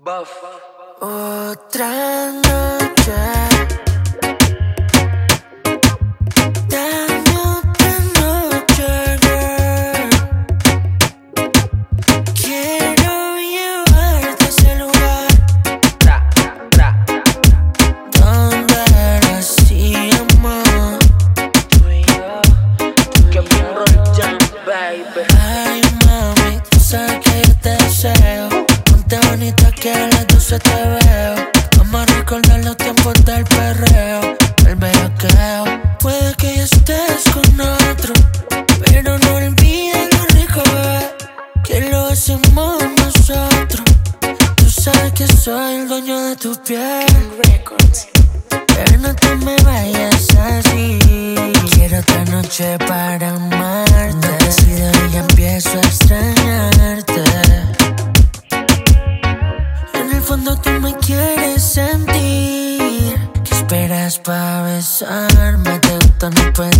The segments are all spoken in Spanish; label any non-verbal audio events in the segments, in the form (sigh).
Buff. Otra noche. Soy el dueño de tu piel. Pero no te me vayas así. Quiero otra noche para amarte. No y ya empiezo a extrañarte. En el fondo tú me quieres sentir. ¿Qué esperas para besarme? Te gusta, no puedes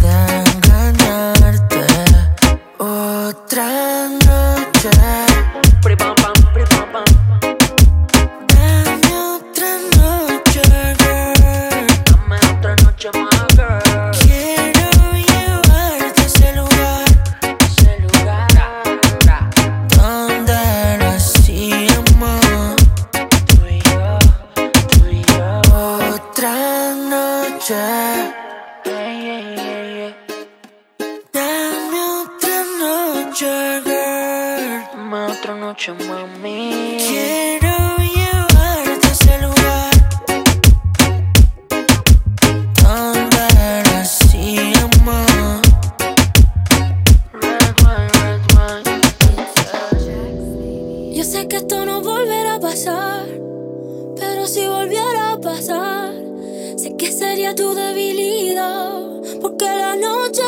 Quiero llevarte a ese lugar era así, amor. Red red. Yo sé que esto no volverá a pasar, pero si volviera a pasar, sé que sería tu debilidad, porque la noche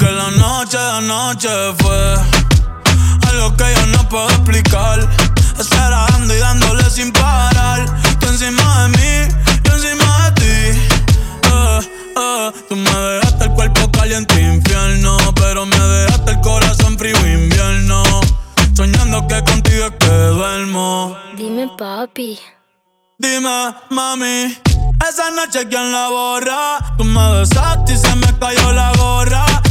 Porque la noche, la noche fue algo que yo no puedo explicar. Estar dando y dándole sin parar. Tú encima de mí, yo encima de ti. Eh, eh, tú me dejaste el cuerpo caliente infierno, pero me dejaste el corazón frío invierno. Soñando que contigo es que duermo. Dime, papi. Dime, mami, esa noche quién la borra. Tú me besaste y se me cayó la gorra.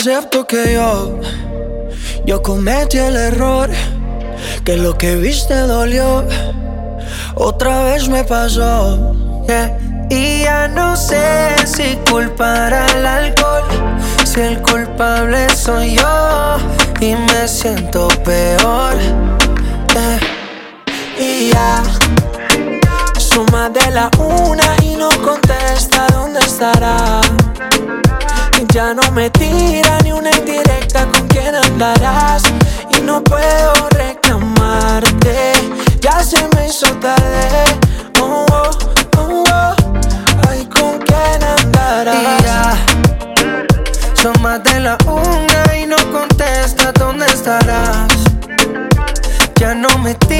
Acepto que yo, yo cometí el error, que lo que viste dolió, otra vez me pasó. Y ya no sé si culpar al alcohol, si el culpable soy yo y me siento peor. Y ya, suma de la una y no contesta dónde estará. Ya no me tira ni una indirecta con quién andarás. Y no puedo reclamarte. Ya se me hizo tarde. Oh, oh, oh, oh. Ay, ¿con quién andarás? Ya Son más de la una y no contesta dónde estarás ya no me tira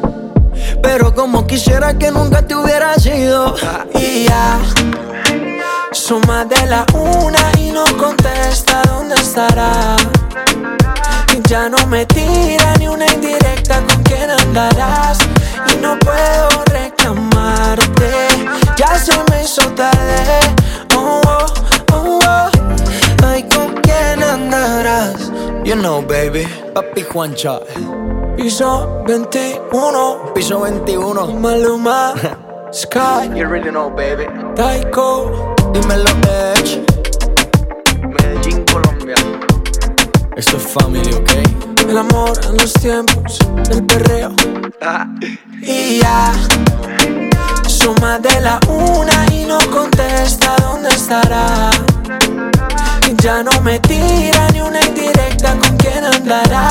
Pero como quisiera que nunca te hubiera sido. Y ya, suma de la una y no contesta dónde estará. Y ya no me tira ni una indirecta con quién andarás. Y no puedo reclamarte, ya se me hizo tarde. Oh, oh, oh, oh. Ay, con quién andarás. You know, baby, papi Juancha. Piso 21, Piso 21. Maluma, (laughs) Sky, You really know, baby. Taiko. Dímelo, Edge. Medellín, Colombia. Esto es family, ¿ok? El amor en los tiempos del perreo. Y ya, suma de la una y no contesta dónde estará. Ya no me tira ni una indirecta con quién andarás.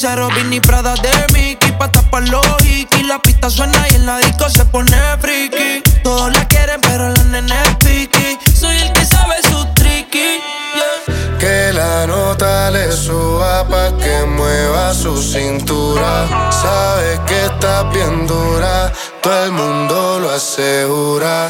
15 Robin y Prada de Mickey Pa' tapar los y La pista suena y en la disco se pone friki Todos la quieren pero la nena es piqui Soy el que sabe su tricky. Que la nota le suba pa' que mueva su cintura Sabes que está bien dura Todo el mundo lo asegura.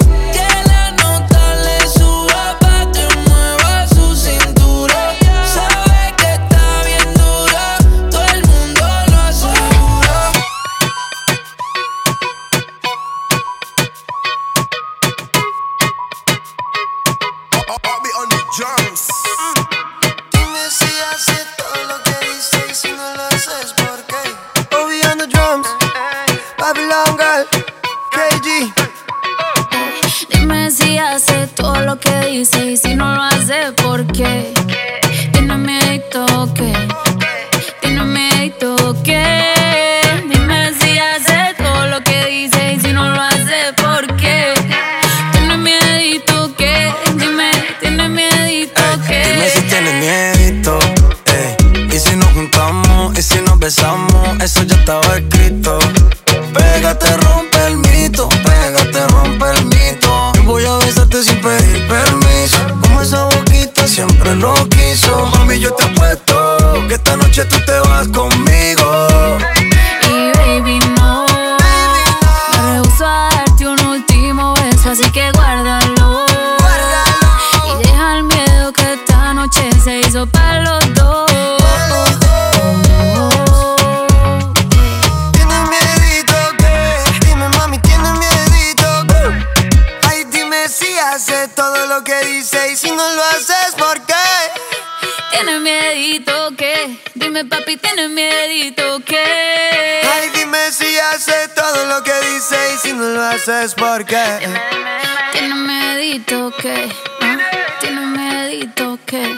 Para los dos. Tienes miedito que, dime mami, tienes miedito Ay, dime si haces todo lo que dice y si no lo haces, ¿por qué? Tiene miedito que, dime papi, tiene miedito que. Ay, dime si haces todo lo que dice y si no lo haces, ¿por qué? Tiene miedito que, ah, tiene miedito que.